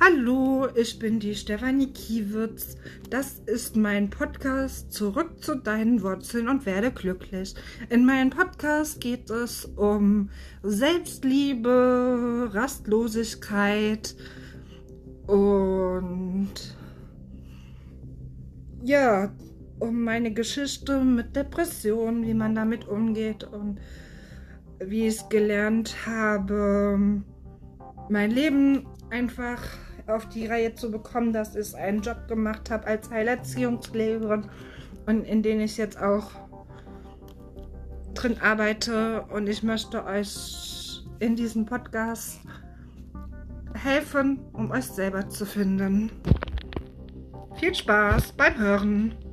Hallo, ich bin die Stefanie Kiewitz. Das ist mein Podcast Zurück zu deinen Wurzeln und werde glücklich. In meinem Podcast geht es um Selbstliebe, Rastlosigkeit und ja, um meine Geschichte mit Depressionen, wie man damit umgeht und wie ich es gelernt habe, mein Leben einfach auf die Reihe zu bekommen, dass ich einen Job gemacht habe als Heilerziehungslehrerin und in den ich jetzt auch drin arbeite. Und ich möchte euch in diesem Podcast helfen, um euch selber zu finden. Viel Spaß beim Hören!